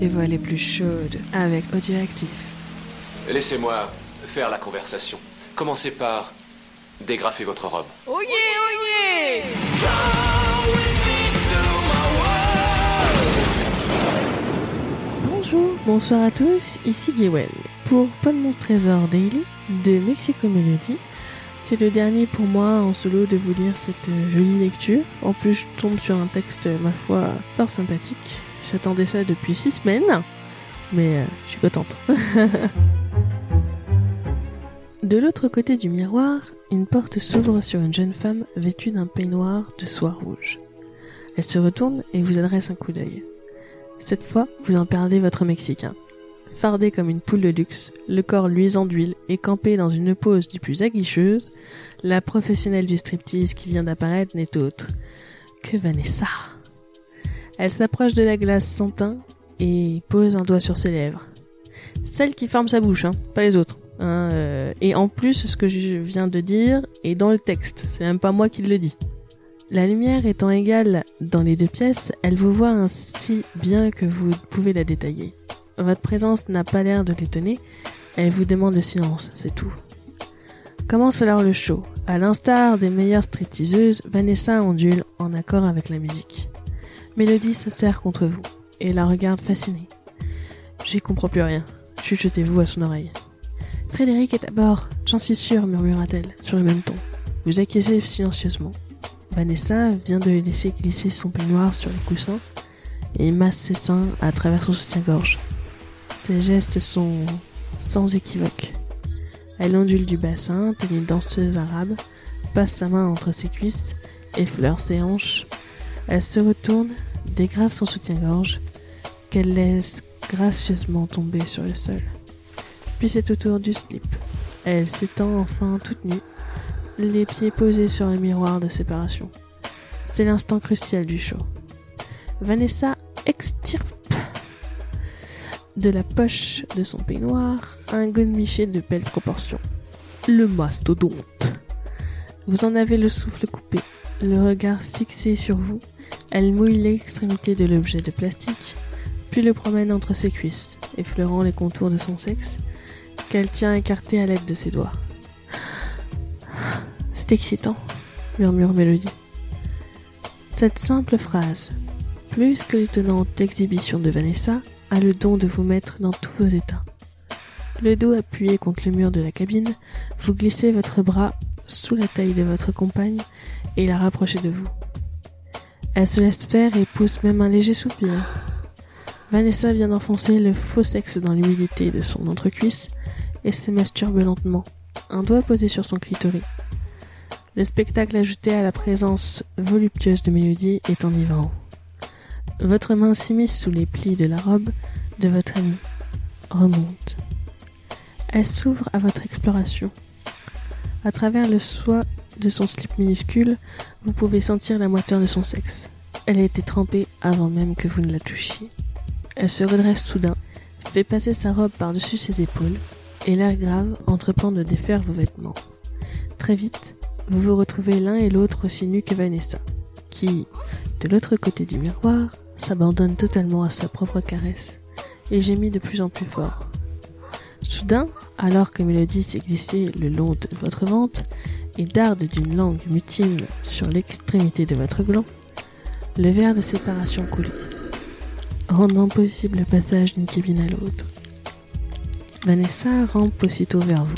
les voix les plus chaudes avec Audioactif. Laissez-moi faire la conversation. Commencez par dégrafer votre robe. Oh yeah, oh yeah Bonjour, bonsoir à tous, ici Gwen. Pour Paul Trésor Daily de Mexico Melody, c'est le dernier pour moi en solo de vous lire cette jolie lecture. En plus, je tombe sur un texte, ma foi, fort sympathique. J'attendais ça depuis six semaines, mais euh, je suis contente. de l'autre côté du miroir, une porte s'ouvre sur une jeune femme vêtue d'un peignoir de soie rouge. Elle se retourne et vous adresse un coup d'œil. Cette fois, vous en perdez votre Mexicain fardée comme une poule de luxe, le corps luisant d'huile et campée dans une pose du plus aguicheuse, la professionnelle du striptease qui vient d'apparaître n'est autre que Vanessa. Elle s'approche de la glace sans teint et pose un doigt sur ses lèvres. Celle qui forme sa bouche, hein, pas les autres. Hein, euh, et en plus, ce que je viens de dire est dans le texte. C'est même pas moi qui le dis. La lumière étant égale dans les deux pièces, elle vous voit ainsi bien que vous pouvez la détailler. Votre présence n'a pas l'air de l'étonner. Elle vous demande le silence, c'est tout. Commence alors le show? À l'instar des meilleures stripteaseuses, Vanessa ondule en accord avec la musique. Mélodie se serre contre vous et la regarde fascinée. J'y comprends plus rien. Chuchotez-vous à son oreille. Frédéric est à bord, j'en suis sûre, murmura-t-elle, sur le même ton. Vous acquiescez silencieusement. Vanessa vient de laisser glisser son peignoir sur le coussin et masse ses seins à travers son soutien-gorge. Ses gestes sont sans équivoque. Elle ondule du bassin, telle une danseuse arabe, passe sa main entre ses cuisses, effleure ses hanches. Elle se retourne, dégrave son soutien-gorge, qu'elle laisse gracieusement tomber sur le sol. Puis c'est au tour du slip. Elle s'étend enfin toute nue, les pieds posés sur le miroir de séparation. C'est l'instant crucial du show. Vanessa extirpe de la poche de son peignoir un godemiché de belle proportion. Le mastodonte. Vous en avez le souffle coupé, le regard fixé sur vous. Elle mouille l'extrémité de l'objet de plastique, puis le promène entre ses cuisses, effleurant les contours de son sexe, qu'elle tient écarté à l'aide de ses doigts. C'est excitant, murmure Mélodie. Cette simple phrase, plus que l'étonnante exhibition de Vanessa, a le don de vous mettre dans tous vos états. Le dos appuyé contre le mur de la cabine, vous glissez votre bras sous la taille de votre compagne et la rapprochez de vous. Elle se laisse faire et pousse même un léger soupir. Vanessa vient d'enfoncer le faux sexe dans l'humidité de son entrecuisse et se masturbe lentement, un doigt posé sur son clitoris. Le spectacle ajouté à la présence voluptueuse de Mélodie est enivrant. Votre main s'immisce sous les plis de la robe de votre amie. Remonte. Elle s'ouvre à votre exploration. À travers le soie de son slip minuscule, vous pouvez sentir la moiteur de son sexe. Elle a été trempée avant même que vous ne la touchiez. Elle se redresse soudain, fait passer sa robe par-dessus ses épaules, et l'air grave entreprend de défaire vos vêtements. Très vite, vous vous retrouvez l'un et l'autre aussi nus que Vanessa, qui, de l'autre côté du miroir, s'abandonne totalement à sa propre caresse et gémit de plus en plus fort. Soudain, alors que Mélodie s'est glissée le long de votre ventre et d'une langue mutine sur l'extrémité de votre gland, le verre de séparation coulisse, rendant possible le passage d'une cabine à l'autre. Vanessa rampe aussitôt vers vous.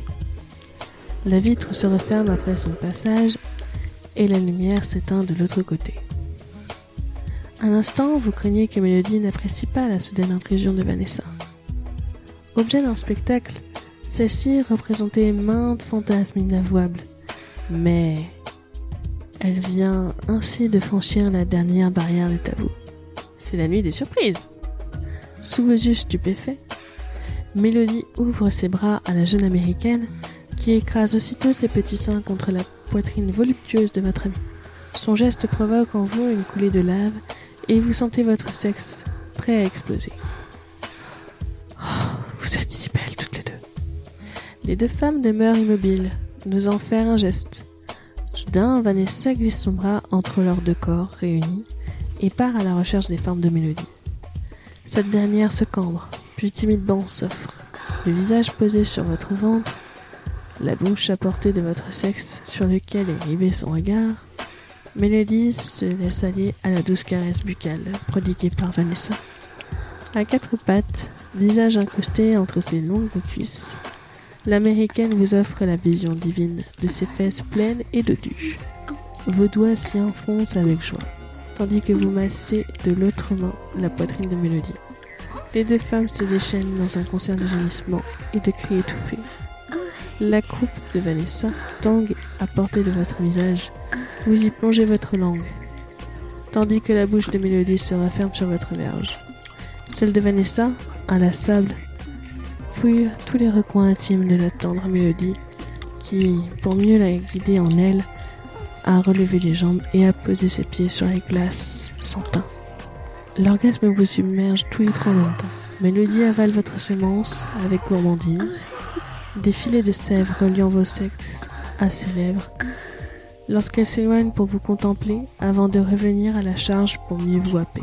La vitre se referme après son passage et la lumière s'éteint de l'autre côté. Un instant, vous craignez que Mélodie n'apprécie pas la soudaine intrusion de Vanessa. Objet d'un spectacle, celle-ci représentait maintes fantasmes inavouables, mais elle vient ainsi de franchir la dernière barrière des tabous. C'est la nuit des surprises. Sous vos yeux stupéfaits, Mélodie ouvre ses bras à la jeune américaine qui écrase aussitôt ses petits seins contre la poitrine voluptueuse de votre amie. Son geste provoque en vous une coulée de lave et vous sentez votre sexe prêt à exploser. Oh, vous êtes si belles toutes les deux. Les deux femmes demeurent immobiles, n'osant faire un geste. Soudain, Vanessa glisse son bras entre leurs deux corps réunis et part à la recherche des formes de mélodie. Cette dernière se cambre, puis timidement s'offre, le visage posé sur votre ventre, la bouche à portée de votre sexe sur lequel est rivé son regard. Mélodie se laisse aller à la douce caresse buccale prodiguée par Vanessa. À quatre pattes, visage incrusté entre ses longues cuisses, l'américaine vous offre la vision divine de ses fesses pleines et dodues. Vos doigts s'y enfoncent avec joie, tandis que vous massez de l'autre main la poitrine de Mélodie. Les deux femmes se déchaînent dans un concert de gémissements et de cris étouffés. La croupe de Vanessa tangue à portée de votre visage. Vous y plongez votre langue, tandis que la bouche de Mélodie se referme sur votre verge. Celle de Vanessa, inlassable, tous les recoins intimes de la tendre Mélodie, qui, pour mieux la guider en elle, a relevé les jambes et a posé ses pieds sur les glaces sans pain. L'orgasme vous submerge tous les trois en même temps. Mélodie avale votre semence avec gourmandise, des filets de sève reliant vos sexes à ses lèvres, lorsqu'elle s'éloigne pour vous contempler avant de revenir à la charge pour mieux vous happer.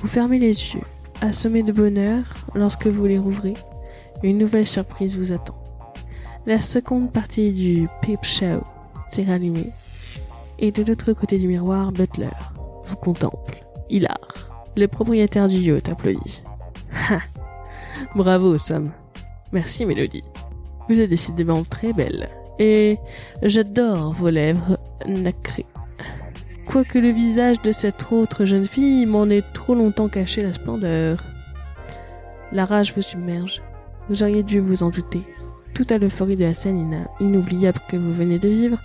Vous fermez les yeux, assommé de bonheur lorsque vous les rouvrez. Une nouvelle surprise vous attend. La seconde partie du Peep Show s'est rallumée, et de l'autre côté du miroir, Butler vous contemple, hilar. Le propriétaire du yacht applaudit. Ha Bravo, Sam. Merci, Mélodie. Vous êtes décidément très belle. Et j'adore vos lèvres nacrées. Quoique le visage de cette autre jeune fille m'en ait trop longtemps caché la splendeur. La rage vous submerge. Vous auriez dû vous en douter. Tout à l'euphorie de la scène inoubliable que vous venez de vivre,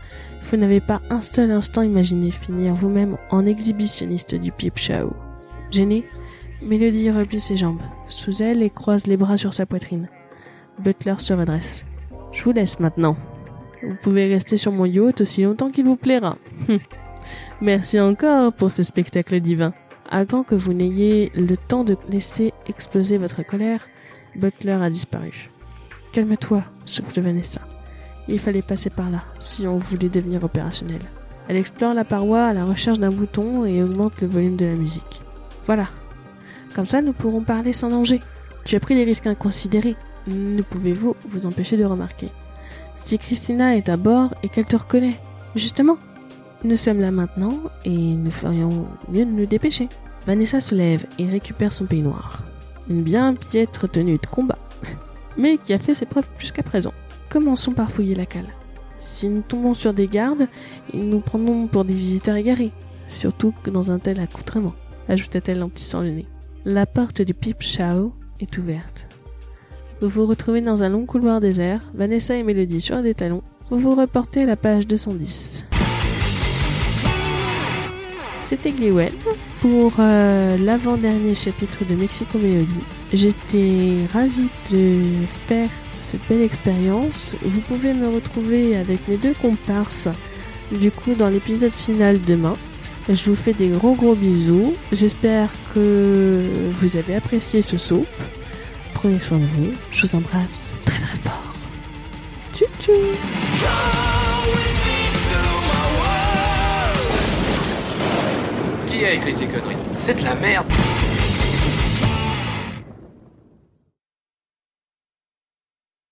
vous n'avez pas un seul instant imaginé finir vous-même en exhibitionniste du peep show. Gêné, Mélodie replie ses jambes sous elle et croise les bras sur sa poitrine. Butler se redresse. Je vous laisse maintenant. Vous pouvez rester sur mon yacht aussi longtemps qu'il vous plaira. Merci encore pour ce spectacle divin. Avant que vous n'ayez le temps de laisser exploser votre colère, Butler a disparu. Calme-toi, souffle Vanessa. Il fallait passer par là, si on voulait devenir opérationnel. Elle explore la paroi à la recherche d'un bouton et augmente le volume de la musique. Voilà. Comme ça, nous pourrons parler sans danger. Tu as pris des risques inconsidérés. Ne pouvez-vous vous empêcher de remarquer? Si Christina est à bord et qu'elle te reconnaît, justement, nous sommes là maintenant et nous ferions mieux de nous dépêcher. Vanessa se lève et récupère son peignoir. Une bien piètre tenue de combat, mais qui a fait ses preuves jusqu'à présent. Commençons par fouiller la cale. Si nous tombons sur des gardes, ils nous prendront pour des visiteurs égarés, surtout que dans un tel accoutrement, ajouta-t-elle en plissant le nez. La porte du Pip Show est ouverte. Vous vous retrouvez dans un long couloir désert, Vanessa et Mélodie sur des talons. Vous vous reportez à la page 210. C'était Gliwen pour euh, l'avant-dernier chapitre de Mexico Mélodie. J'étais ravie de faire cette belle expérience. Vous pouvez me retrouver avec mes deux comparses du coup dans l'épisode final demain. Je vous fais des gros gros bisous. J'espère que vous avez apprécié ce soap. Prenez soin de vous. Je vous embrasse très très fort. Tchou tchou Qui a écrit ces conneries. C'est de la merde